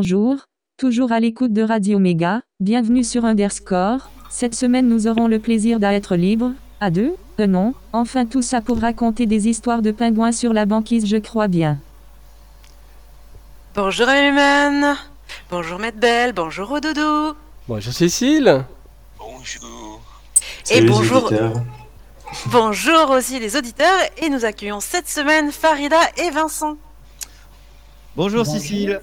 bonjour, toujours à l'écoute de Radio Méga, bienvenue sur Underscore. Cette semaine nous aurons le plaisir d'être libre, à deux, euh non, enfin tout ça pour raconter des histoires de pingouins sur la banquise je crois bien. Bonjour Ayman, bonjour Maître Belle, bonjour Ododo, Bonjour Cécile. Bonjour. et bonjour, bonjour aussi les auditeurs, et nous accueillons cette semaine Farida et Vincent. Bonjour Cécile.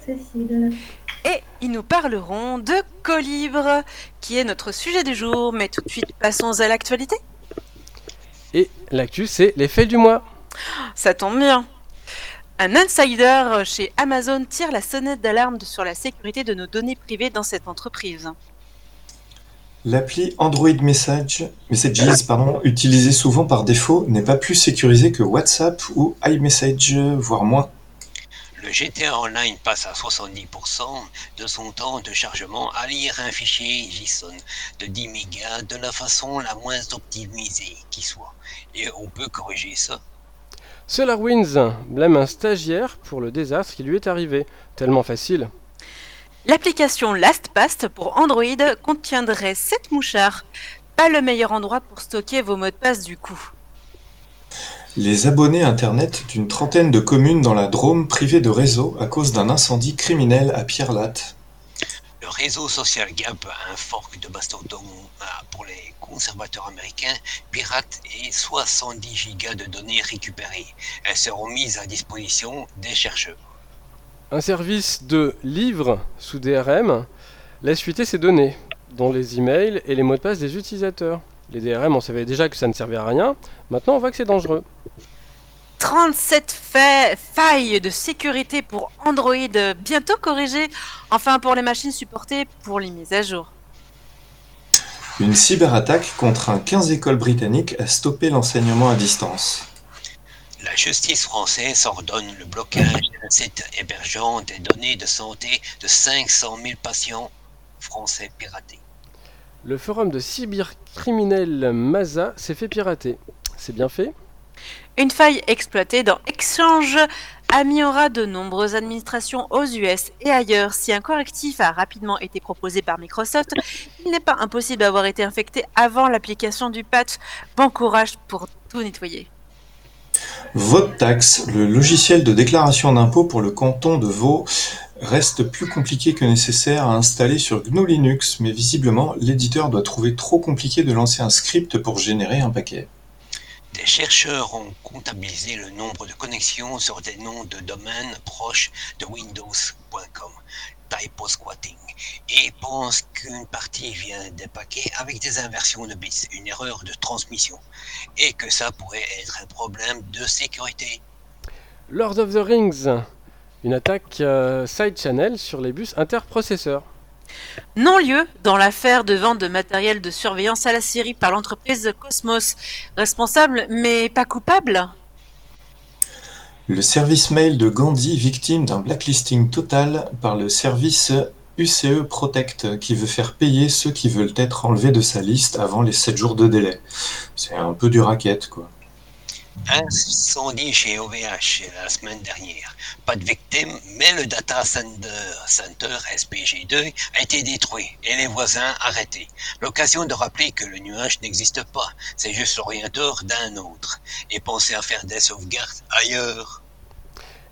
Et ils nous parleront de Colibre, qui est notre sujet du jour, mais tout de suite passons à l'actualité. Et l'actu, c'est les faits du mois. Ça tombe bien. Un insider chez Amazon tire la sonnette d'alarme sur la sécurité de nos données privées dans cette entreprise. L'appli Android Message, Messages, pardon, utilisée souvent par défaut, n'est pas plus sécurisée que WhatsApp ou iMessage, voire moins. Le GTA Online passe à 70% de son temps de chargement à lire un fichier JSON de 10 mégas de la façon la moins optimisée qui soit. Et on peut corriger ça. SolarWinds blâme un stagiaire pour le désastre qui lui est arrivé. Tellement facile. L'application LastPass pour Android contiendrait 7 mouchards. Pas le meilleur endroit pour stocker vos mots de passe du coup. Les abonnés Internet d'une trentaine de communes dans la Drôme privées de réseau à cause d'un incendie criminel à Pierre-Latte. Le réseau social Gap, un fork de Mastodon euh, pour les conservateurs américains, pirate et 70 gigas de données récupérées. Elles seront mises à disposition des chercheurs. Un service de livres sous DRM laisse fuiter ses données, dont les emails et les mots de passe des utilisateurs. Les DRM, on savait déjà que ça ne servait à rien. Maintenant, on voit que c'est dangereux. 37 fa- failles de sécurité pour Android bientôt corrigées, enfin pour les machines supportées pour les mises à jour. Une cyberattaque contre un 15 écoles britanniques a stoppé l'enseignement à distance. La justice française ordonne le blocage d'un site hébergeant des données de santé de 500 000 patients français piratés. Le forum de cybercriminel Maza s'est fait pirater. C'est bien fait Une faille exploitée dans Exchange améliorera de nombreuses administrations aux US et ailleurs. Si un correctif a rapidement été proposé par Microsoft, il n'est pas impossible d'avoir été infecté avant l'application du patch. Bon courage pour tout nettoyer. Vote-Tax, le logiciel de déclaration d'impôt pour le canton de Vaud, reste plus compliqué que nécessaire à installer sur GNU Linux, mais visiblement, l'éditeur doit trouver trop compliqué de lancer un script pour générer un paquet. Des chercheurs ont comptabilisé le nombre de connexions sur des noms de domaines proches de Windows.com, typo-squatting, et pensent qu'une partie vient des paquets avec des inversions de bits, une erreur de transmission, et que ça pourrait être un problème de sécurité. Lord of the Rings, une attaque euh, side channel sur les bus interprocesseurs. Non-lieu dans l'affaire de vente de matériel de surveillance à la Syrie par l'entreprise Cosmos. Responsable mais pas coupable? Le service mail de Gandhi victime d'un blacklisting total par le service UCE Protect qui veut faire payer ceux qui veulent être enlevés de sa liste avant les 7 jours de délai. C'est un peu du racket quoi. Incendie chez OVH la semaine dernière. Pas de victimes, mais le data center, center SPG2 a été détruit et les voisins arrêtés. L'occasion de rappeler que le nuage n'existe pas, c'est juste l'orienteur d'un autre. Et pensez à faire des sauvegardes ailleurs.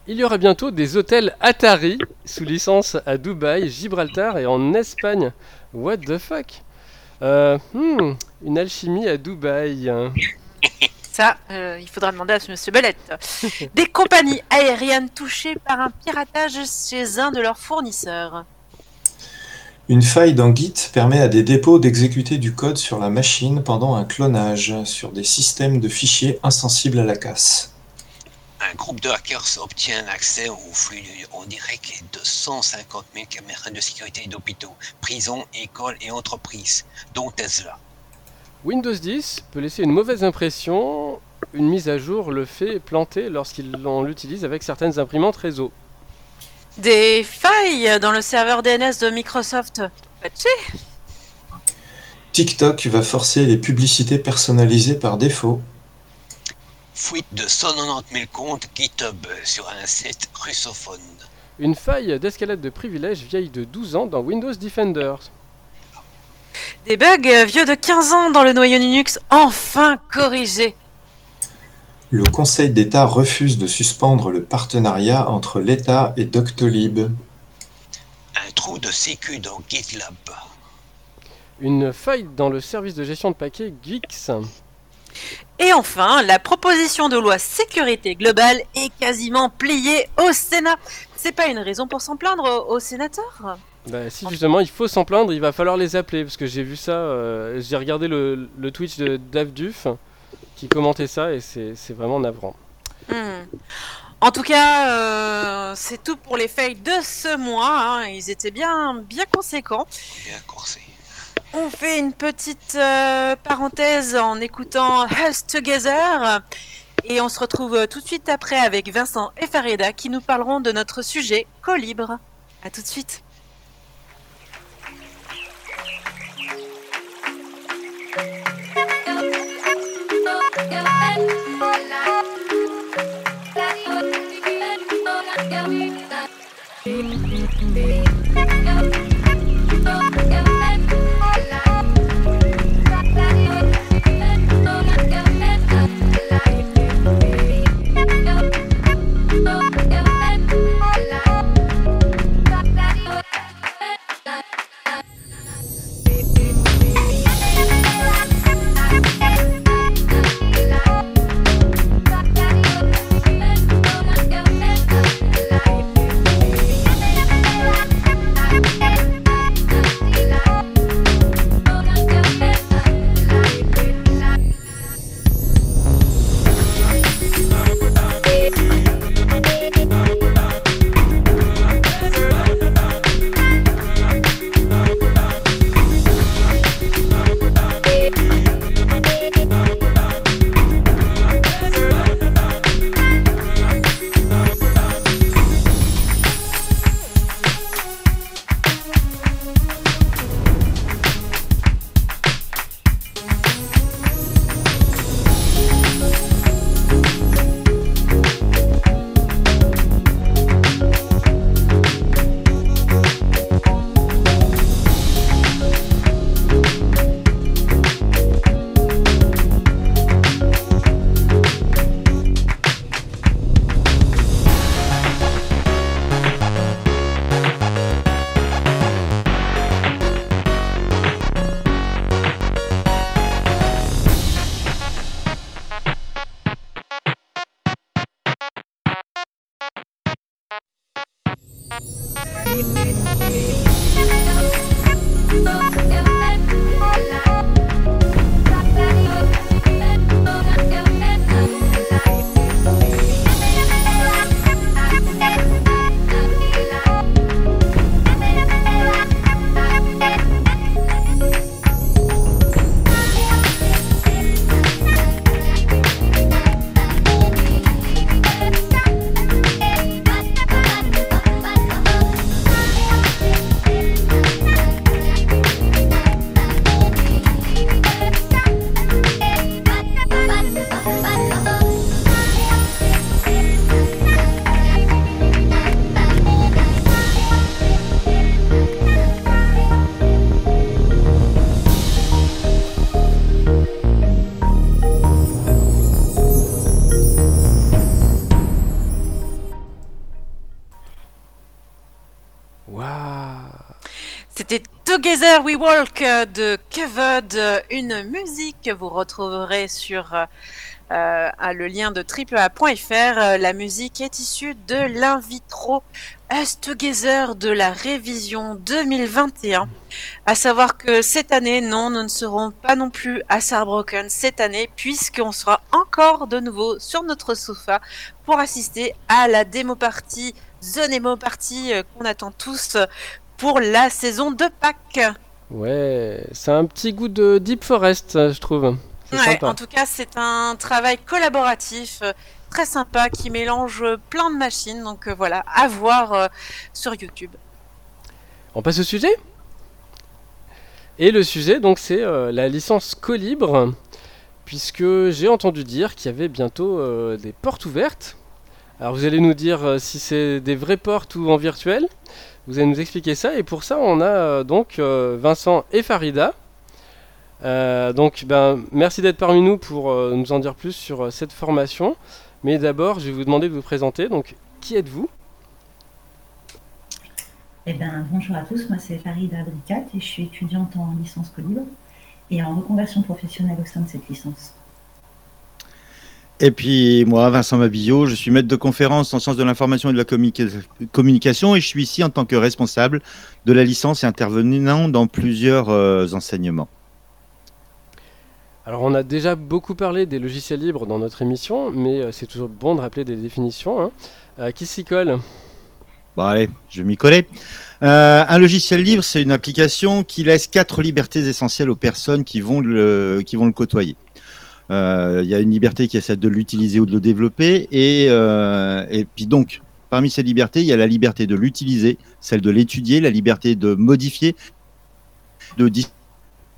Il y aura bientôt des hôtels Atari sous licence à Dubaï, Gibraltar et en Espagne. What the fuck? Euh, hmm, Une alchimie à Dubaï. Ça, euh, il faudra demander à ce monsieur Belette. Des compagnies aériennes touchées par un piratage chez un de leurs fournisseurs. Une faille dans Git permet à des dépôts d'exécuter du code sur la machine pendant un clonage sur des systèmes de fichiers insensibles à la casse. Un groupe de hackers obtient accès au flux en direct de 150 000 caméras de sécurité d'hôpitaux, prisons, écoles et entreprises, dont Tesla. Windows 10 peut laisser une mauvaise impression. Une mise à jour le fait planter lorsqu'on l'utilise avec certaines imprimantes réseau. Des failles dans le serveur DNS de Microsoft. Patché. TikTok va forcer les publicités personnalisées par défaut. Fuite de 190 000 comptes GitHub sur un site russophone. Une faille d'escalade de privilèges vieille de 12 ans dans Windows Defender. Des bugs euh, vieux de 15 ans dans le noyau Linux enfin corrigés. Le Conseil d'État refuse de suspendre le partenariat entre l'État et Doctolib. Un trou de sécu dans GitLab. Une faille dans le service de gestion de paquets Gix. Et enfin, la proposition de loi sécurité globale est quasiment pliée au Sénat. C'est pas une raison pour s'en plaindre aux, aux sénateurs Bah, si justement il faut s'en plaindre, il va falloir les appeler parce que j'ai vu ça, euh, j'ai regardé le, le Twitch de Dave Duf qui commentait ça et c'est c'est vraiment navrant. Hmm. En tout cas, euh, c'est tout pour les fails de ce mois. hein. Ils étaient bien, bien conséquents. Bien coursé. On fait une petite euh, parenthèse en écoutant Health Together. Et on se retrouve tout de suite après avec Vincent et Farida qui nous parleront de notre sujet Colibre. À tout de suite. Thank you. Waouh C'était Together We Walk de euh, une musique que vous retrouverez sur euh, euh, le lien de. Euh, La musique est issue de l'invitro Us Together de la révision 2021. À savoir que cette année, non, nous ne serons pas non plus à Saarbrücken cette année, puisqu'on sera encore de nouveau sur notre sofa pour assister à la démo party, The Nemo Party euh, qu'on attend tous euh, pour la saison de Pâques. Ouais, c'est un petit goût de Deep Forest, je trouve. C'est Ouais, sympa. en tout cas, c'est un travail collaboratif euh, très sympa qui mélange plein de machines. Donc voilà, à voir sur YouTube. On passe au sujet? Et le sujet, donc, c'est euh, la licence Colibre, puisque j'ai entendu dire qu'il y avait bientôt euh, des portes ouvertes Alors vous allez nous dire euh, si c'est des vraies portes ou en virtuel. Vous allez nous expliquer ça. Et pour ça, on a euh, donc euh, Vincent et Farida. Donc ben, merci d'être parmi nous pour nous en dire plus sur cette formation. Mais d'abord, je vais vous demander de vous présenter. Donc, qui êtes-vous? Eh ben, bonjour à tous, moi c'est Farida Abricat et je suis étudiante en licence Colibre et en reconversion professionnelle au sein de cette licence. Et puis moi, Vincent Mabillot, je suis maître de conférence en sciences de l'information et de la communica- communication et je suis ici en tant que responsable de la licence et intervenant dans plusieurs euh, enseignements. Alors, on a déjà beaucoup parlé des logiciels libres dans notre émission, mais euh, c'est toujours bon de rappeler des définitions. hein. Euh, qui s'y colle? Bon allez, je m'y collais. Euh, un logiciel libre, c'est une application qui laisse quatre libertés essentielles aux personnes qui vont le, qui vont le côtoyer. Euh, Il y a une liberté qui est celle de l'utiliser ou de le développer, et, euh, et puis donc, parmi ces libertés, il y a la liberté de l'utiliser, celle de l'étudier, la liberté de modifier, de dis-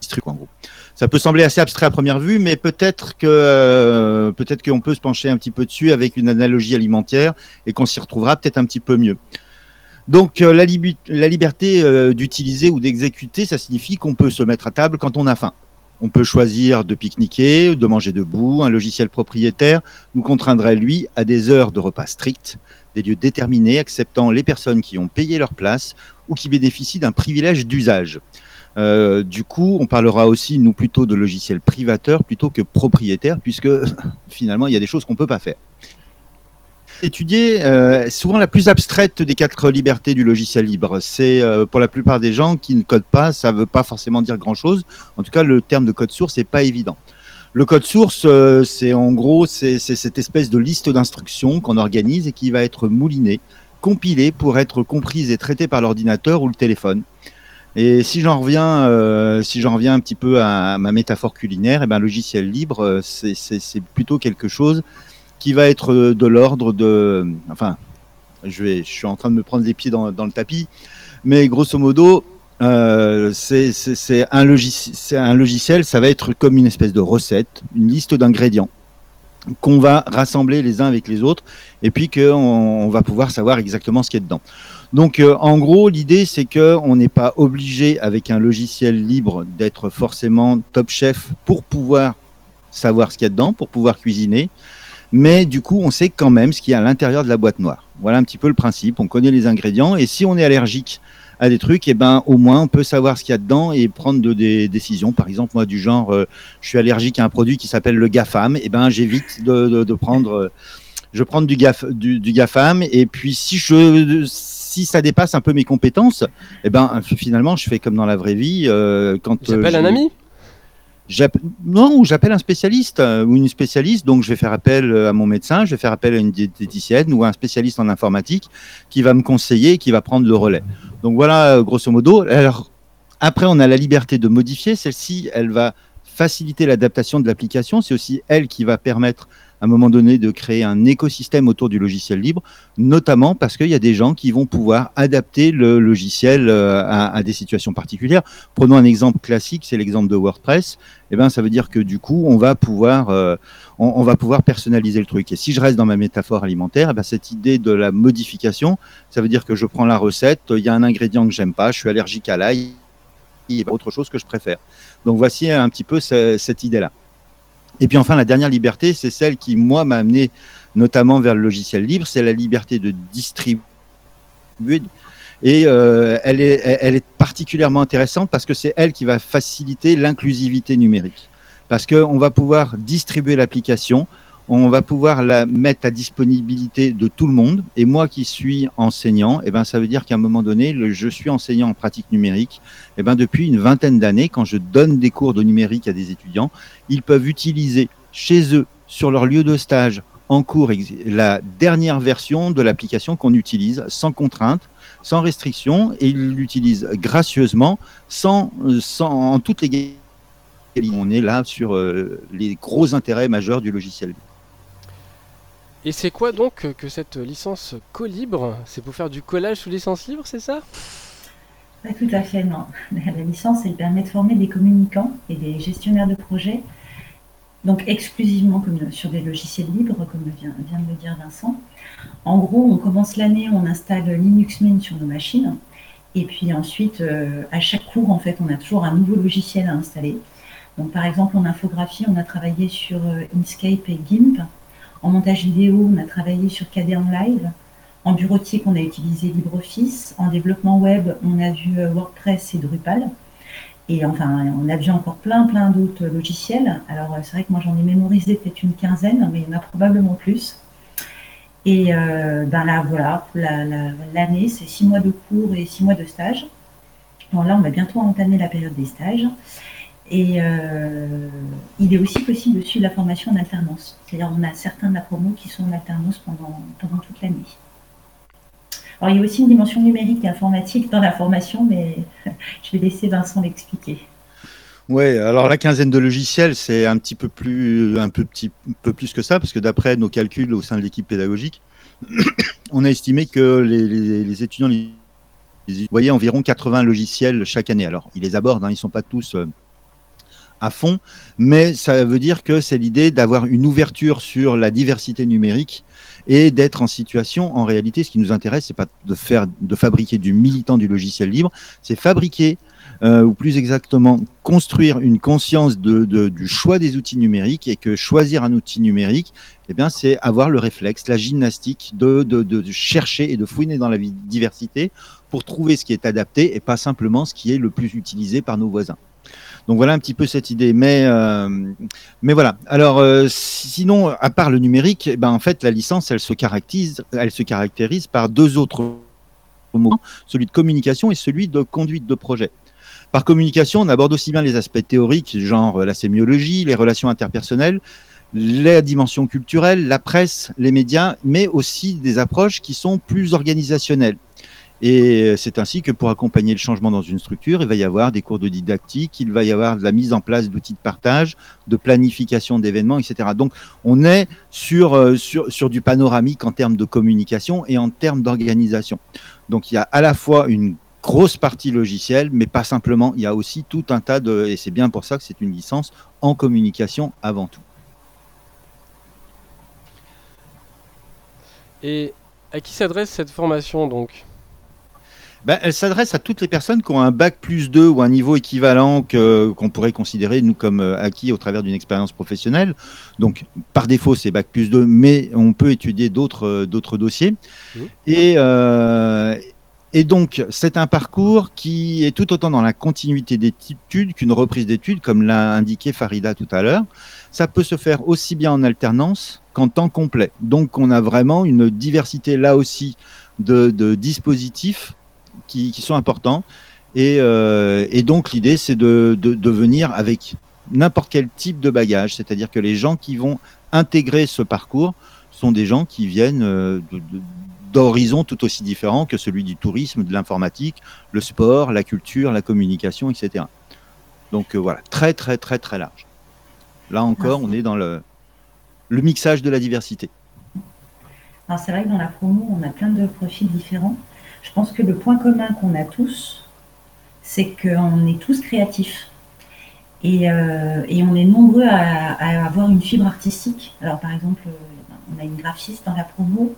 distribuer en gros. Ça peut sembler assez abstrait à première vue, mais peut-être que euh, peut-être qu'on peut se pencher un petit peu dessus avec une analogie alimentaire et qu'on s'y retrouvera peut-être un petit peu mieux. Donc la, liberté d'utiliser ou d'exécuter, ça signifie qu'on peut se mettre à table quand on a faim. On peut choisir de pique-niquer, de manger debout. Un logiciel propriétaire nous contraindrait, lui, à des heures de repas strictes, des lieux déterminés, acceptant les personnes qui ont payé leur place ou qui bénéficient d'un privilège d'usage. Euh, du coup, on parlera aussi, nous, plutôt de logiciels privateurs plutôt que propriétaires, puisque finalement, il y a des choses qu'on peut pas faire étudier euh, souvent la plus abstraite des quatre libertés du logiciel libre. C'est euh, pour la plupart des gens qui ne codent pas, ça veut pas forcément dire grand-chose. En tout cas, le terme de code source n'est pas évident. Le code source, euh, c'est en gros, c'est cette espèce de liste d'instructions qu'on organise et qui va être moulinée, compilée pour être comprise et traitée par l'ordinateur ou le téléphone. Et si j'en reviens, si j'en reviens un petit peu à ma métaphore culinaire, eh ben, logiciel libre, c'est plutôt quelque chose qui va être euh, de l'ordre de, enfin, je vais, suis en train de me prendre les pieds dans, le tapis, mais grosso modo, euh, c'est un, logiciel, ça va être comme une espèce de recette, une liste d'ingrédients qu'on va rassembler les uns avec les autres, et puis qu'on on va pouvoir savoir exactement ce qu'il y a dedans. Donc, euh, en gros, l'idée, c'est que on n'est pas obligé avec un logiciel libre d'être forcément top chef pour pouvoir savoir ce qu'il y a dedans, pour pouvoir cuisiner mais du coup, on sait quand même ce qu'il y a à l'intérieur de la boîte noire. Voilà un petit peu le principe. On connaît les ingrédients et si on est allergique à des trucs, et ben au moins on peut savoir ce qu'il y a dedans et prendre de- des décisions. Par exemple, moi du genre, euh, je suis allergique à un produit qui s'appelle le GAFAM, et ben j'évite de, de, de prendre, euh, je prends du, GAF, du, du GAFAM et puis si je si ça dépasse un peu mes compétences, et ben finalement je fais comme dans la vraie vie. euh, quand J'appelle euh, un ami Non, j'appelle un spécialiste euh, ou une spécialiste. Donc, je vais faire appel euh, à mon médecin, je vais faire appel à une diététicienne ou à un spécialiste en informatique qui va me conseiller et qui va prendre le relais. Donc, voilà, euh, grosso modo. Alors, après, on a la liberté de modifier. Celle-ci, elle va faciliter l'adaptation de l'application. C'est aussi elle qui va permettre à un moment donné de créer un écosystème autour du logiciel libre, notamment parce qu'il y a des gens qui vont pouvoir adapter le logiciel euh, à, des situations particulières. Prenons un exemple classique, c'est l'exemple de WordPress. Eh ben, ça veut dire que du coup, on va pouvoir, euh, on, va pouvoir personnaliser le truc. Et si je reste dans ma métaphore alimentaire, eh ben, cette idée de la modification, ça veut dire que je prends la recette, il y a un ingrédient que j'aime pas, je suis allergique à l'ail, il y a autre chose que je préfère. Donc voici un petit peu ce- cette idée-là. Et puis enfin, la dernière liberté, c'est celle qui, moi, m'a amené notamment vers le logiciel libre, c'est la liberté de distribuer. Et euh, elle, est, elle est particulièrement intéressante parce que c'est elle qui va faciliter l'inclusivité numérique. Parce qu'on va pouvoir distribuer l'application, on va pouvoir la mettre à disponibilité de tout le monde. Et moi qui suis enseignant, eh ben, ça veut dire qu'à un moment donné, je suis enseignant en pratique numérique. Eh ben, depuis une vingtaine d'années, quand je donne des cours de numérique à des étudiants, ils peuvent utiliser chez eux, sur leur lieu de stage, en cours, la dernière version de l'application qu'on utilise sans contrainte, sans restriction, et ils l'utilisent gracieusement, sans, sans, en toute légalité. On est là sur euh, les gros intérêts majeurs du logiciel. Et c'est quoi donc que- cette licence co-libre? C'est pour faire du collage sous licence libre, c'est ça? Pas tout à fait, non. La licence, elle permet de former des communicants et des gestionnaires de projets donc exclusivement comme sur des logiciels libres, comme vient, vient de le dire Vincent. En gros, on commence l'année, on installe Linux Mint sur nos machines, et puis ensuite, euh, à chaque cours, en fait, on a toujours un nouveau logiciel à installer. Donc, par exemple, en infographie, on a travaillé sur euh, Inkscape et GIMP. En montage vidéo, on a travaillé sur KD en live. En bureautique, on a utilisé LibreOffice. En développement web, on a vu euh, WordPress et Drupal. Et enfin, on a vu encore plein, plein d'autres logiciels. Alors, c'est vrai que moi, j'en ai mémorisé peut-être une quinzaine, mais il y en a probablement plus. Et euh, ben là, voilà, l'année, c'est six mois de cours et six mois de stage. Bon, là, on va bientôt entamer la période des stages. Et euh, il est aussi possible de suivre la formation en alternance. C'est-à-dire, on a certains de la promo qui sont en alternance pendant, pendant toute l'année. Alors, il y a aussi une dimension numérique et informatique dans la formation, mais je vais laisser Vincent l'expliquer. Ouais, alors la quinzaine de logiciels, c'est un petit peu plus, un peu, petit, peu plus que ça, parce que d'après nos calculs au sein de l'équipe pédagogique, on a estimé que les, étudiants voyaient environ 80 logiciels chaque année. Alors, ils les abordent, hein, ils ne sont pas tous euh, à fond, mais ça veut dire que c'est l'idée d'avoir une ouverture sur la diversité numérique et d'être en situation, en réalité, ce qui nous intéresse, c'est pas de faire, de fabriquer du militant du logiciel libre, c'est fabriquer euh, ou plus exactement construire une conscience du choix des outils numériques et que choisir un outil numérique, eh bien, c'est avoir le réflexe, la gymnastique de, de, chercher et de fouiner dans la diversité pour trouver ce qui est adapté et pas simplement ce qui est le plus utilisé par nos voisins. Donc voilà un petit peu cette idée. Mais, euh, voilà. Alors euh, sinon, à part le numérique, eh ben, en fait, la licence, elle se caractérise, par deux autres mots, celui de communication et celui de conduite de projet. Par communication, on aborde aussi bien les aspects théoriques, genre la sémiologie, les relations interpersonnelles, la dimension culturelle, la presse, les médias, mais aussi des approches qui sont plus organisationnelles. Et c'est ainsi que pour accompagner le changement dans une structure, il va y avoir des cours de didactique, il va y avoir la mise en place d'outils de partage, de planification d'événements, etc. Donc on est sur, euh, sur, sur du panoramique en termes de communication et en termes d'organisation. Donc il y a à la fois une grosse partie logicielle, mais pas simplement. Il y a aussi tout un tas de, et c'est bien pour ça que c'est une licence en communication avant tout. Et à qui s'adresse cette formation donc? Ben, elle s'adresse à toutes les personnes qui ont un bac plus 2 ou un niveau équivalent qu'on pourrait considérer, nous, comme euh, acquis au travers d'une expérience professionnelle. Donc, par défaut, c'est bac plus 2, mais on peut étudier d'autres euh, dossiers. Mmh. Et, euh, et donc, c'est un parcours qui est tout autant dans la continuité d'études qu'une reprise d'études, comme l'a indiqué Farida tout à l'heure. Ça peut se faire aussi bien en alternance qu'en temps complet. Donc, on a vraiment une diversité là aussi de, dispositifs qui, sont importants. Euh, et, donc, l'idée, c'est de, de, venir avec n'importe quel type de bagage. C'est-à-dire que les gens qui vont intégrer ce parcours sont des gens qui viennent euh, d'horizons tout aussi différents que celui du tourisme, de l'informatique, le sport, la culture, la communication, etc. Donc euh, voilà, très très très très large. Là encore, on est dans le, le mixage de la diversité. Alors c'est vrai que dans la promo, on a plein de profils différents. Je pense que le point commun qu'on a tous, c'est qu'on est tous créatifs. Et, euh, on est nombreux à, avoir une fibre artistique. Alors par exemple, on a une graphiste dans la promo,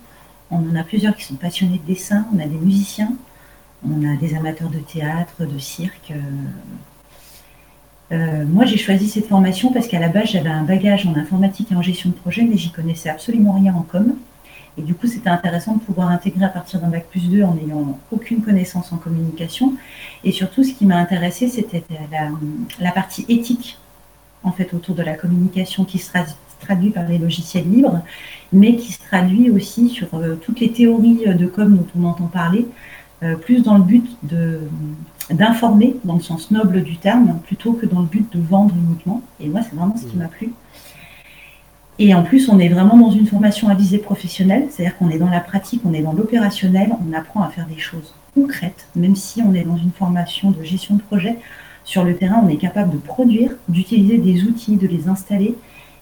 on en a plusieurs qui sont passionnés de dessin, on a des musiciens, on a des amateurs de théâtre, de cirque. Euh, moi, j'ai choisi cette formation parce qu'à la base, j'avais un bagage en informatique et en gestion de projet, mais j'y connaissais absolument rien en com. Et du coup, c'était intéressant de pouvoir intégrer à partir d'un bac plus 2 en n'ayant aucune connaissance en communication. Et surtout, ce qui m'a intéressé, c'était la, la, partie éthique, en fait, autour de la communication qui se traduit par les logiciels libres mais qui se traduit aussi sur euh, toutes les théories de com dont on entend parler, euh, plus dans le but d'informer, dans le sens noble du terme, plutôt que dans le but de vendre uniquement. Et moi, c'est vraiment ce qui mmh. m'a plu. Et en plus, on est vraiment dans une formation à visée professionnelle, c'est-à-dire qu'on est dans la pratique, on est dans l'opérationnel, on apprend à faire des choses concrètes, même si on est dans une formation de gestion de projet. Sur le terrain, on est capable de produire, d'utiliser des outils, de les installer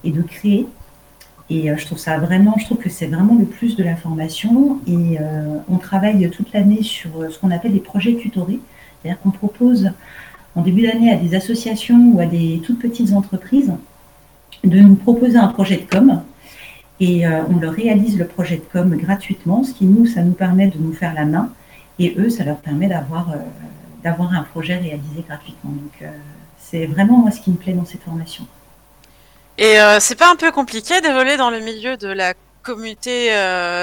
et de créer et euh, je trouve ça vraiment, je trouve que c'est vraiment le plus de la formation. Et euh, on travaille toute l'année sur euh, ce qu'on appelle des projets tutorés. C'est-à-dire qu'on propose en début d'année à des associations ou à des toutes petites entreprises de nous proposer un projet de com. Et euh, on leur réalise le projet de com gratuitement, ce qui nous, ça nous permet de nous faire la main. Et eux, ça leur permet d'avoir d'avoir un projet réalisé gratuitement. Donc c'est vraiment moi ce qui me plaît dans cette formation. Et c'est pas un peu compliqué d'évoluer dans le milieu de la communauté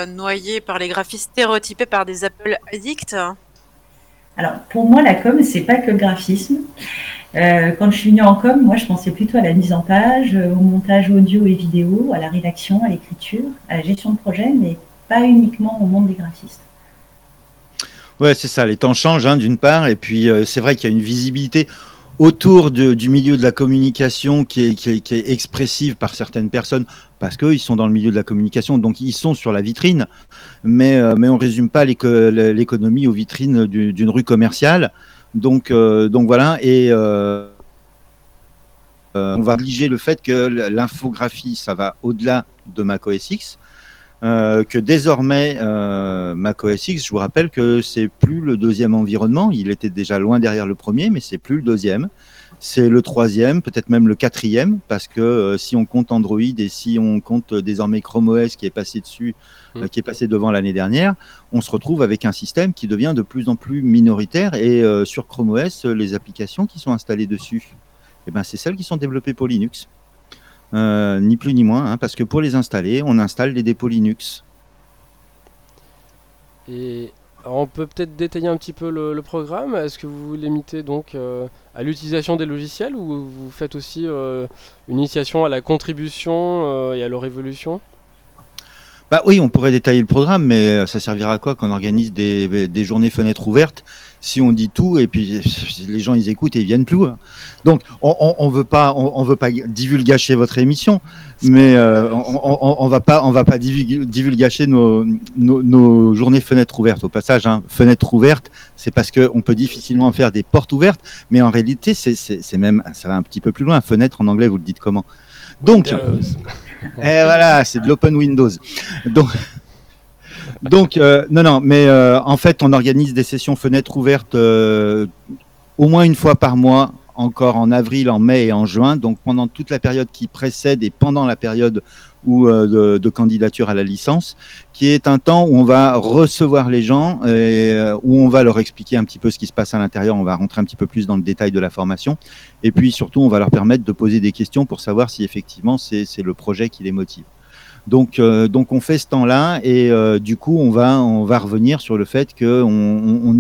noyée par les graphistes stéréotypés par des Apple addicts? Alors, pour moi, la com, c'est pas que le graphisme. Euh, quand je suis venue en com, moi, je pensais plutôt à la mise en page, euh, au montage audio et vidéo, à la rédaction, à l'écriture, à la gestion de projet, mais pas uniquement au monde des graphistes. Ouais, c'est ça. Les temps changent, hein, d'une part, et puis euh, c'est vrai qu'il y a une visibilité autour du milieu de la communication qui est, expressive par certaines personnes parce qu'ils sont dans le milieu de la communication, donc ils sont sur la vitrine, mais on ne résume pas l'économie aux vitrines d'une rue commerciale. Donc, euh, donc voilà, et euh, on va obliger le fait que l'infographie, ça va au-delà de macOS X, que désormais macOS X, je vous rappelle que c'est plus le deuxième environnement, il était déjà loin derrière le premier, mais c'est plus le deuxième c'est le troisième, peut-être même le quatrième, parce que euh, si on compte Android et si on compte euh, désormais Chrome OS qui est passé dessus, euh, mm. qui est passé devant l'année dernière, on se retrouve avec un système qui devient de plus en plus minoritaire. Et sur Chrome OS, les applications qui sont installées dessus, eh ben, c'est celles qui sont développées pour Linux. ni plus ni moins, hein, parce que pour les installer, on installe les dépôts Linux. Et on peut peut-être détailler un petit peu le, programme. Est-ce que vous limitez donc euh, à l'utilisation des logiciels ou vous faites aussi euh, une initiation à la contribution euh, et à leur évolution? Bah oui, on pourrait détailler le programme, mais ça servira à quoi qu'on organise des, journées fenêtres ouvertes si on dit tout et puis les gens ils écoutent et ils viennent plus. Hein. Donc on, on, veut pas on, veut pas divulgacher votre émission, mais euh, on, on, va pas on va pas divulgacher nos, nos, journées fenêtres ouvertes. Au passage, hein, fenêtre ouverte, c'est parce que on peut difficilement faire des portes ouvertes, mais en réalité c'est même ça va un petit peu plus loin. Fenêtre en anglais, vous le dites comment? Donc et eh, voilà, c'est de l'open Windows. Donc donc, euh, non, non, mais euh, en fait, on organise des sessions fenêtres ouvertes euh, au moins une fois par mois, encore en avril, en mai et en juin. Donc, pendant toute la période qui précède et pendant la période où, de, candidature à la licence, qui est un temps où on va recevoir les gens, et, où on va leur expliquer un petit peu ce qui se passe à l'intérieur. On va rentrer un petit peu plus dans le détail de la formation. Et puis, surtout, on va leur permettre de poser des questions pour savoir si effectivement c'est le projet qui les motive. Donc, euh, donc on fait ce temps-là et euh, du coup on va on va revenir sur le fait qu'on on,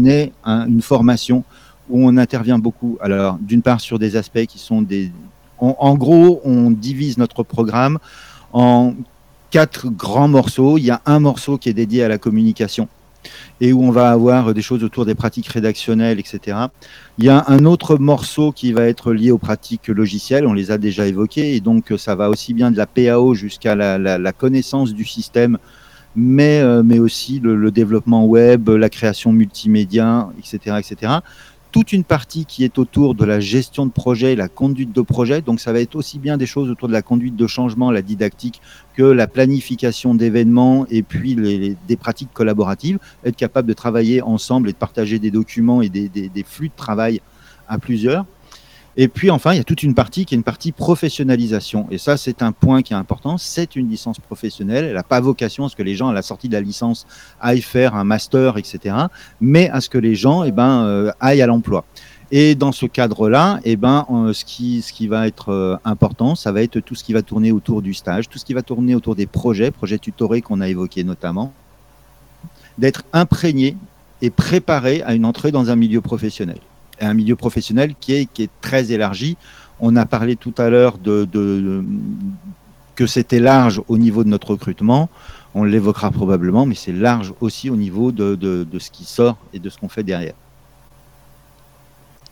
une formation où on intervient beaucoup. Alors d'une part sur des aspects qui sont des en gros on divise notre programme en quatre grands morceaux. Il y a un morceau qui est dédié à la communication et où on va avoir des choses autour des pratiques rédactionnelles, etc. Il y a un autre morceau qui va être lié aux pratiques logicielles, on les a déjà évoquées, et donc ça va aussi bien de la PAO jusqu'à la, connaissance du système, mais, euh, mais aussi le, le, développement web, la création multimédia, etc. etc toute une partie qui est autour de la gestion de projet, la conduite de projet. Donc ça va être aussi bien des choses autour de la conduite de changement, la didactique, que la planification d'événements et puis les, des pratiques collaboratives. Être capable de travailler ensemble et de partager des documents et des, des flux de travail à plusieurs. Et puis enfin, il y a toute une partie qui est une partie professionnalisation. Et ça, c'est un point qui est important. C'est une licence professionnelle. Elle n'a pas vocation à ce que les gens, à la sortie de la licence, aillent faire un master, etc. Mais à ce que les gens eh ben, euh, aillent à l'emploi. Et dans ce cadre-là, eh ben, euh, ce, qui, ce qui va être euh, important, ça va être tout ce qui va tourner autour du stage, tout ce qui va tourner autour des projets, projets tutorés qu'on a évoqués notamment, d'être imprégné et préparé à une entrée dans un milieu professionnel un milieu professionnel qui est, qui est très élargi. On a parlé tout à l'heure de, que c'était large au niveau de notre recrutement. On l'évoquera probablement, mais c'est large aussi au niveau de, de, ce qui sort et de ce qu'on fait derrière.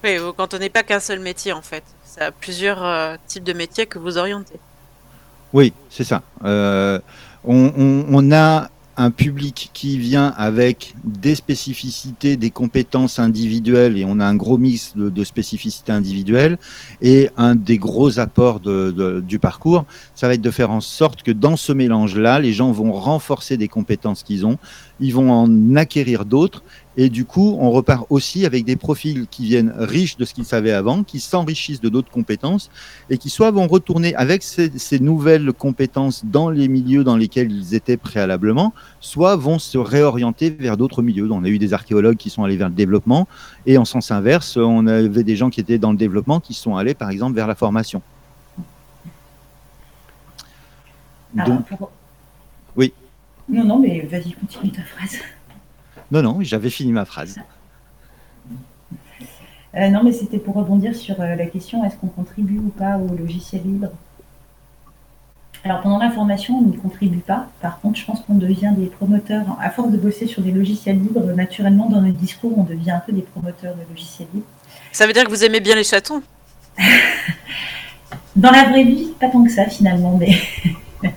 Oui, vous cantonnez pas qu'un seul métier en fait. Ça a plusieurs euh, types de métiers que vous orientez. Oui, c'est ça. Euh, on, on, on, a un public qui vient avec des spécificités, des compétences individuelles, et on a un gros mix de, spécificités individuelles, et un des gros apports du parcours, ça va être de faire en sorte que dans ce mélange-là, les gens vont renforcer des compétences qu'ils ont, ils vont en acquérir d'autres, Et du coup, on repart aussi avec des profils qui viennent riches de ce qu'ils savaient avant, qui s'enrichissent de d'autres compétences et qui soit vont retourner avec ces, ces, nouvelles compétences dans les milieux dans lesquels ils étaient préalablement, soit vont se réorienter vers d'autres milieux. On a eu des archéologues qui sont allés vers le développement et en sens inverse, on avait des gens qui étaient dans le développement qui sont allés par exemple vers la formation. Donc, pour... Oui. Non, non, mais vas-y, continue ta phrase. Non, non, j'avais fini ma phrase. Euh, non, mais c'était pour rebondir sur euh, la question est-ce qu'on contribue ou pas au logiciel libre? Alors, pendant la formation, on n'y contribue pas. Par contre, je pense qu'on devient des promoteurs. À force de bosser sur des logiciels libres, naturellement, dans notre discours, on devient un peu des promoteurs de logiciels libres. Ça veut dire que vous aimez bien les chatons? Dans la vraie vie, pas tant que ça, finalement, mais.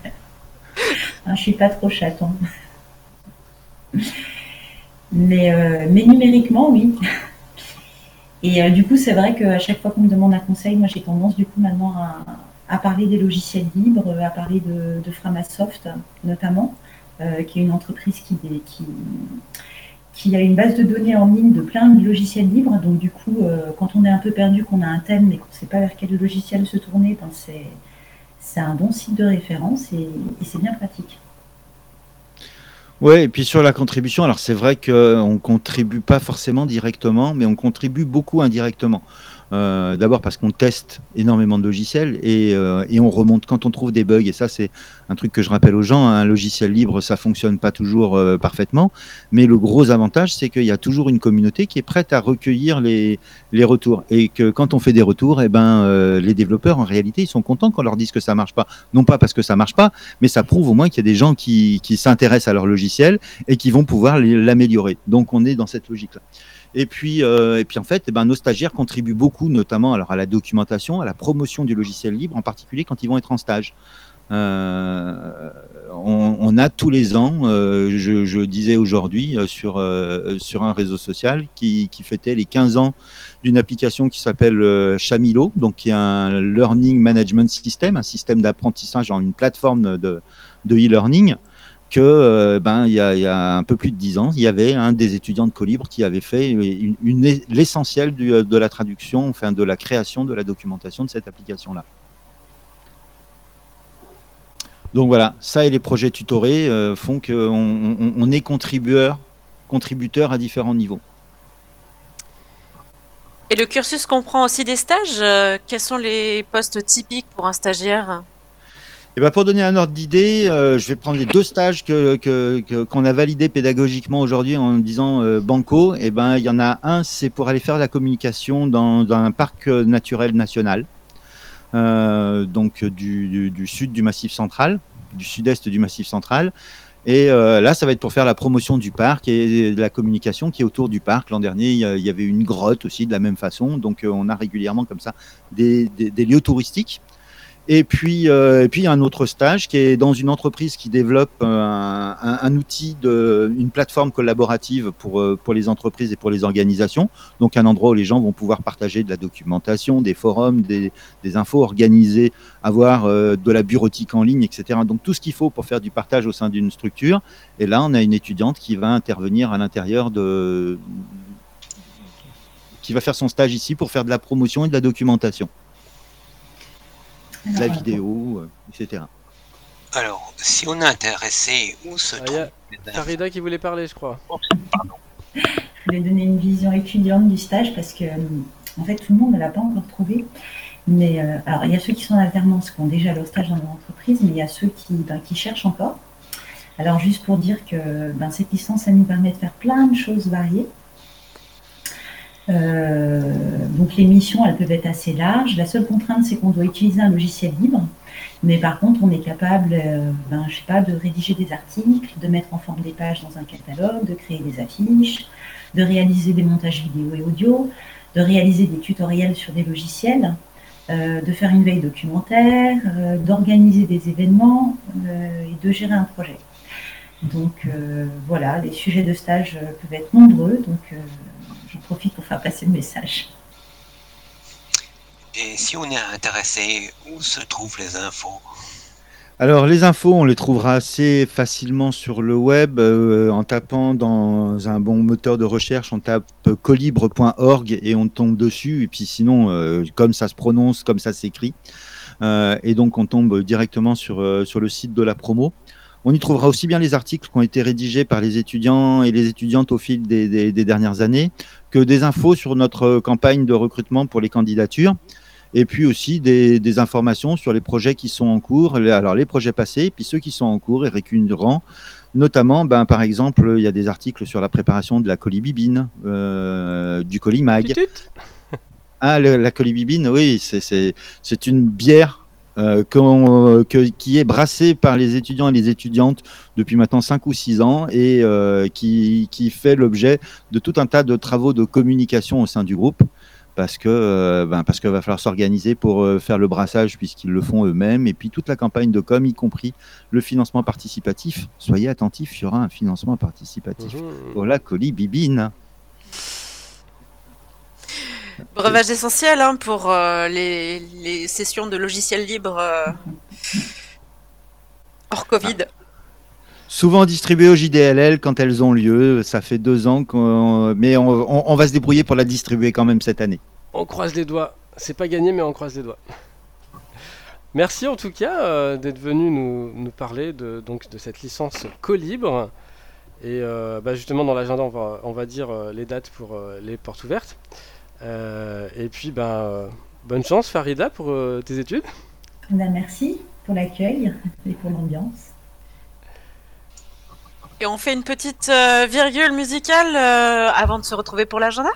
je suis pas trop chaton. Mais, euh, mais numériquement, oui. Et euh, du coup, c'est vrai qu'à chaque fois qu'on me demande un conseil, moi j'ai tendance du coup maintenant à, parler des logiciels libres, à parler de, Framasoft notamment, euh, qui est une entreprise qui, qui, qui, a une base de données en ligne de plein de logiciels libres. Donc du coup, quand on est un peu perdu, qu'on a un thème mais qu'on ne sait pas vers quel logiciel se tourner, ben c'est un bon site de référence et c'est bien pratique. Ouais, et puis sur la contribution, alors c'est vrai qu'on ne contribue pas forcément directement, mais on contribue beaucoup indirectement. Euh, D'abord parce qu'on teste énormément de logiciels et, euh, et, on remonte quand on trouve des bugs. Et ça, c'est un truc que je rappelle aux gens. Un logiciel libre, ça fonctionne pas toujours euh, parfaitement, mais le gros avantage, c'est qu'il y a toujours une communauté qui est prête à recueillir les, retours et que quand on fait des retours, eh ben les développeurs en réalité, ils sont contents qu'on leur dise que ça marche pas. Non pas parce que ça marche pas, mais ça prouve au moins qu'il y a des gens qui, qui s'intéressent à leur logiciel et qui vont pouvoir l'améliorer. Donc on est dans cette logique-là. Et puis, euh, et puis en fait, eh ben, nos stagiaires contribuent beaucoup, notamment alors, à la documentation, à la promotion du logiciel libre, en particulier quand ils vont être en stage. Euh, on, on, a tous les ans, euh, je, je, disais aujourd'hui euh, sur, euh, sur un réseau social qui, qui, fêtait les 15 ans d'une application qui s'appelle Chamilo, donc qui est un learning management system, un système d'apprentissage en une plateforme de e-learning que euh, ben il y, a, un peu plus de dix ans, il y avait un des étudiants de Colibre qui avait fait l'essentiel de la traduction, enfin de la création de la documentation de cette application-là. Donc voilà, ça et les projets tutorés euh, font qu'on on, on est contributeur, contributeur à différents niveaux. Et le cursus comprend aussi des stages. Euh, quels sont les postes typiques pour un stagiaire? Et ben pour donner un ordre d'idée, euh, je vais prendre les deux stages que qu'on a validés pédagogiquement aujourd'hui en disant euh, banco. Et ben il y en a un, c'est pour aller faire la communication dans, un parc naturel national, euh, donc du, sud du Massif central, du sud-est du Massif central. Et euh, là, ça va être pour faire la promotion du parc et de la communication qui est autour du parc. L'an dernier, il y avait une grotte aussi de la même façon. Donc, on a régulièrement comme ça des lieux touristiques. Et puis, euh, et puis il y a un autre stage qui est dans une entreprise qui développe un, un, outil, de, une plateforme collaborative pour, euh, pour les entreprises et pour les organisations. Donc un endroit où les gens vont pouvoir partager de la documentation, des forums, des, infos organisées, avoir euh, de la bureautique en ligne, etc. Donc tout ce qu'il faut pour faire du partage au sein d'une structure. Et là, on a une étudiante qui va intervenir à l'intérieur de qui va faire son stage ici pour faire de la promotion et de la documentation la vidéo, euh, etc. Alors, si on est intéressé, où se Ah, trouve il y a Farida qui voulait parler, je crois. Pardon. Je voulais donner une vision étudiante du stage parce que, en fait, tout le monde ne l'a pas encore trouvé. Mais euh, alors, il y a ceux qui sont en alternance, qui ont déjà leur stage dans leur entreprise, mais il y a ceux qui, ben, qui cherchent encore. Alors, juste pour dire que ben, cette licence, ça nous permet de faire plein de choses variées. Euh, donc les missions, elles peuvent être assez larges. La seule contrainte, c'est qu'on doit utiliser un logiciel libre. Mais par contre, on est capable, euh, ben, je sais pas, de rédiger des articles, de mettre en forme des pages dans un catalogue, de créer des affiches, de réaliser des montages vidéo et audio, de réaliser des tutoriels sur des logiciels, euh, de faire une veille documentaire, d'organiser des événements et de gérer un projet. Donc voilà, les sujets de stage peuvent être nombreux. Donc profite pour faire passer le message. Et si on est intéressé, où se trouvent les infos? Alors, les infos, on les trouvera assez facilement sur le web euh, en tapant dans un bon moteur de recherche. On tape colibre.org et on tombe dessus. Et puis, sinon, euh, comme ça se prononce, comme ça s'écrit. Euh, et donc, on tombe directement sur, euh, sur le site de la promo. On y trouvera aussi bien les articles qui ont été rédigés par les étudiants et les étudiantes au fil des, des- des dernières années que des infos sur notre campagne de recrutement pour les candidatures et puis aussi des, des informations sur les projets qui sont en cours, alors les projets passés, puis ceux qui sont en cours et récurrents. Notamment, ben, par exemple, il y a des articles sur la préparation de la colibibine, euh, du colimag. Ah, le- la colibibine, oui, c'est une bière euh, que- qui est brassée par les étudiants et les étudiantes depuis maintenant 5 ou 6 ans et euh, qui, qui fait l'objet de tout un tas de travaux de communication au sein du groupe parce que euh, ben, parce qu'il va falloir s'organiser pour euh, faire le brassage puisqu'ils le font eux-mêmes et puis toute la campagne de com, y compris le financement participatif. Soyez attentifs, il y aura un financement participatif Mhm. pour la colibibine. Breuvage essentiel hein, pour euh, les, les sessions de logiciels libres euh, hors Covid. Souvent distribuées au JDLL quand elles ont lieu. Ça fait deux ans qu'on, mais on, on- on va se débrouiller pour la distribuer quand même cette année. On croise les doigts. C'est pas gagné, mais on croise les doigts. Merci en tout cas euh, d'être venu nous, nous parler de, donc, de cette licence Colibre. Et euh, bah, justement, dans l'agenda, on va, on va dire euh, les dates pour euh, les portes ouvertes. Euh, et puis, bah, euh, bonne chance, Farida, pour euh, tes études. Ben, merci pour l'accueil et pour l'ambiance. Et on fait une petite euh, virgule musicale euh, avant de se retrouver pour l'agenda?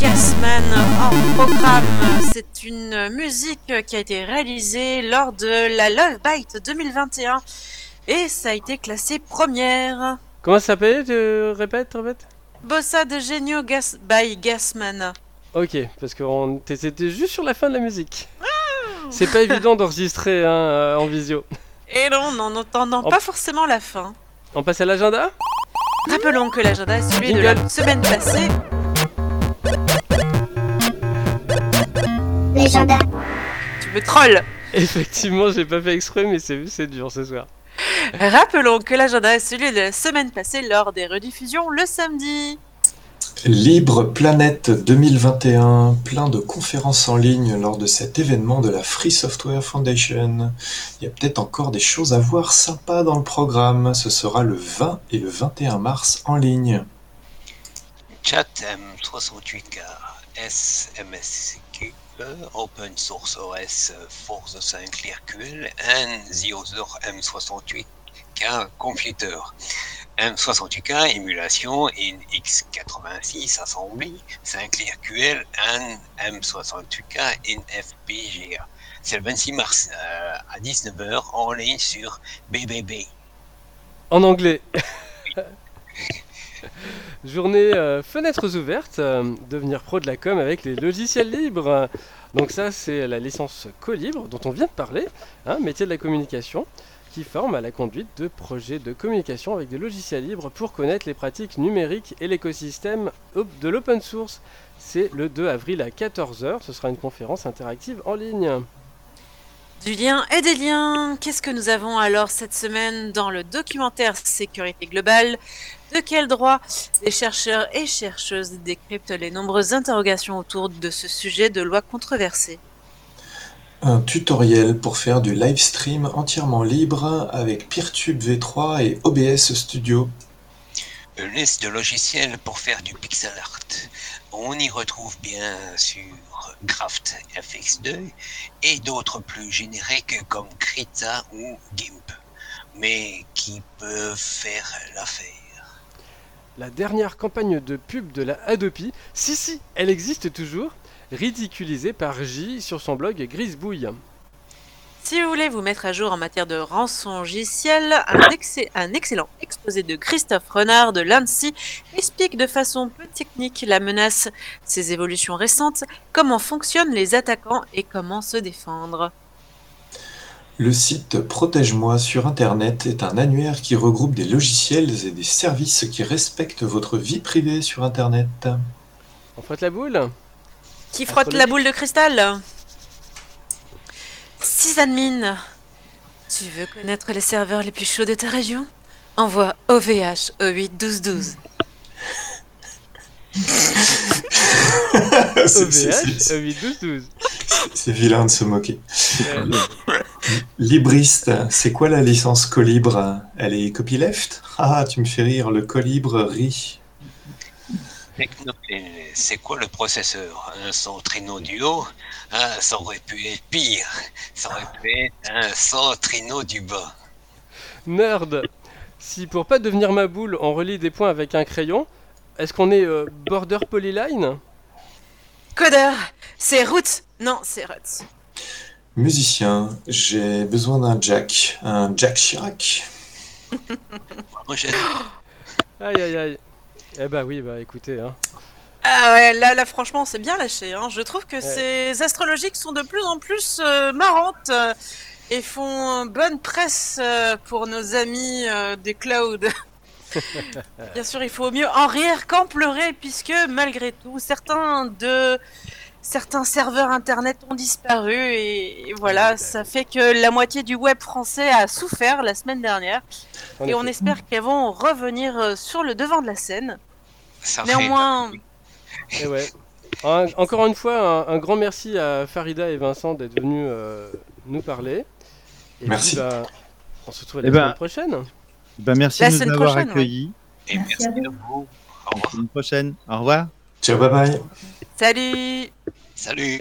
Gassman en programme. C'est une musique qui a été réalisée lors de la Love Bite 2021 et ça a été classé première. Comment ça s'appelle Tu répètes, répète? Bossa de Genio Gas by Gassman. Ok, parce que on- juste sur la fin de la musique. C'est pas évident d'enregistrer hein, euh, en visio. Et non, non, n'entendant Oh. pas forcément la fin. On passe à l'agenda? Rappelons que l'agenda est celui de la semaine passée. Tu me trolls Effectivement, j'ai pas fait exprès, mais c'est c'est dur ce soir. Rappelons que l'agenda est celui de la semaine passée lors des rediffusions le samedi. Libre Planète 2021, plein de conférences en ligne lors de cet événement de la Free Software Foundation. Il y a peut-être encore des choses à voir sympas dans le programme. Ce sera le 20 et le 21 mars en ligne. Chat M68K, SMSQ, Open Source OS for the Sinclair and the other M68K computer. M68K émulation in x86 assembly, Sinclair QL and M68K in FPGA. C'est le 26 mars euh, à 19h en ligne sur BBB. En anglais. Journée euh, fenêtres ouvertes, euh, devenir pro de la com avec les logiciels libres. Donc ça c'est la licence Colibre dont on vient de parler, hein, métier de la communication, qui forme à la conduite de projets de communication avec des logiciels libres pour connaître les pratiques numériques et l'écosystème de l'open source. C'est le 2 avril à 14h, ce sera une conférence interactive en ligne. Du lien et des liens. Qu'est-ce que nous avons alors cette semaine dans le documentaire Sécurité globale? De quel droit les chercheurs et chercheuses décryptent les nombreuses interrogations autour de ce sujet de loi controversée? Un tutoriel pour faire du live stream entièrement libre avec Peertube V3 et OBS Studio. Une liste de logiciels pour faire du pixel art. On y retrouve bien sûr Graft FX2 et d'autres plus génériques comme Krita ou GIMP, mais qui peuvent faire l'affaire. La dernière campagne de pub de la Adopi, si si, elle existe toujours, ridiculisée par J sur son blog Grisbouille. Si vous voulez vous mettre à jour en matière de rançongiciel, un, un excellent exposé de Christophe Renard de l'ANSI explique de façon peu technique la menace, ses évolutions récentes, comment fonctionnent les attaquants et comment se défendre. Le site Protège-moi sur Internet est un annuaire qui regroupe des logiciels et des services qui respectent votre vie privée sur Internet. On frotte la boule? Qui frotte la boule de cristal? 6 admin. Tu veux connaître les serveurs les plus chauds de ta région? Envoie OVH au 8 12 12. C'est- c'est- OVH c'est- 8 12 12. C'est vilain de se moquer. Libriste, c'est quoi la licence Colibre? Elle est copyleft? Ah, tu me fais rire, le Colibre rit. C'est quoi le processeur? Un Centrino Duo Ah, ça aurait pu être pire. Ça aurait pu être un Centrino du bas. Nerd Si pour pas devenir ma boule, on relie des points avec un crayon, est-ce qu'on est euh, border polyline Codeur, c'est Root. Non, c'est Ruts. Musicien, j'ai besoin d'un Jack, un Jack Chirac. Aïe aïe aïe. Eh bah oui, bah écoutez, hein. Ah ouais, là, là franchement, c'est bien lâché. Hein. Je trouve que ces astrologiques sont de plus en plus euh, marrantes euh, et font bonne presse euh, pour nos amis euh, des clouds. Bien sûr, il faut mieux en rire qu'en pleurer, puisque malgré tout, certains de certains serveurs internet ont disparu et, et voilà, ça fait que la moitié du web français a souffert la semaine dernière et on espère qu'elles vont revenir euh, sur le devant de la scène. ça fait- Néanmoins, Eh ouais. Un- encore une fois, un, un grand merci à Farida et Vincent d'être venus euh, nous parler. Et Merci. puis, bah, on se retrouve la Eh ben, semaine prochaine. Ben, merci La de nous semaine avoir prochaine, ouais. accueillis. Et Merci merci à vous. à vous. Au revoir. À une prochaine. Au revoir. Ciao, bye bye. salut Salut.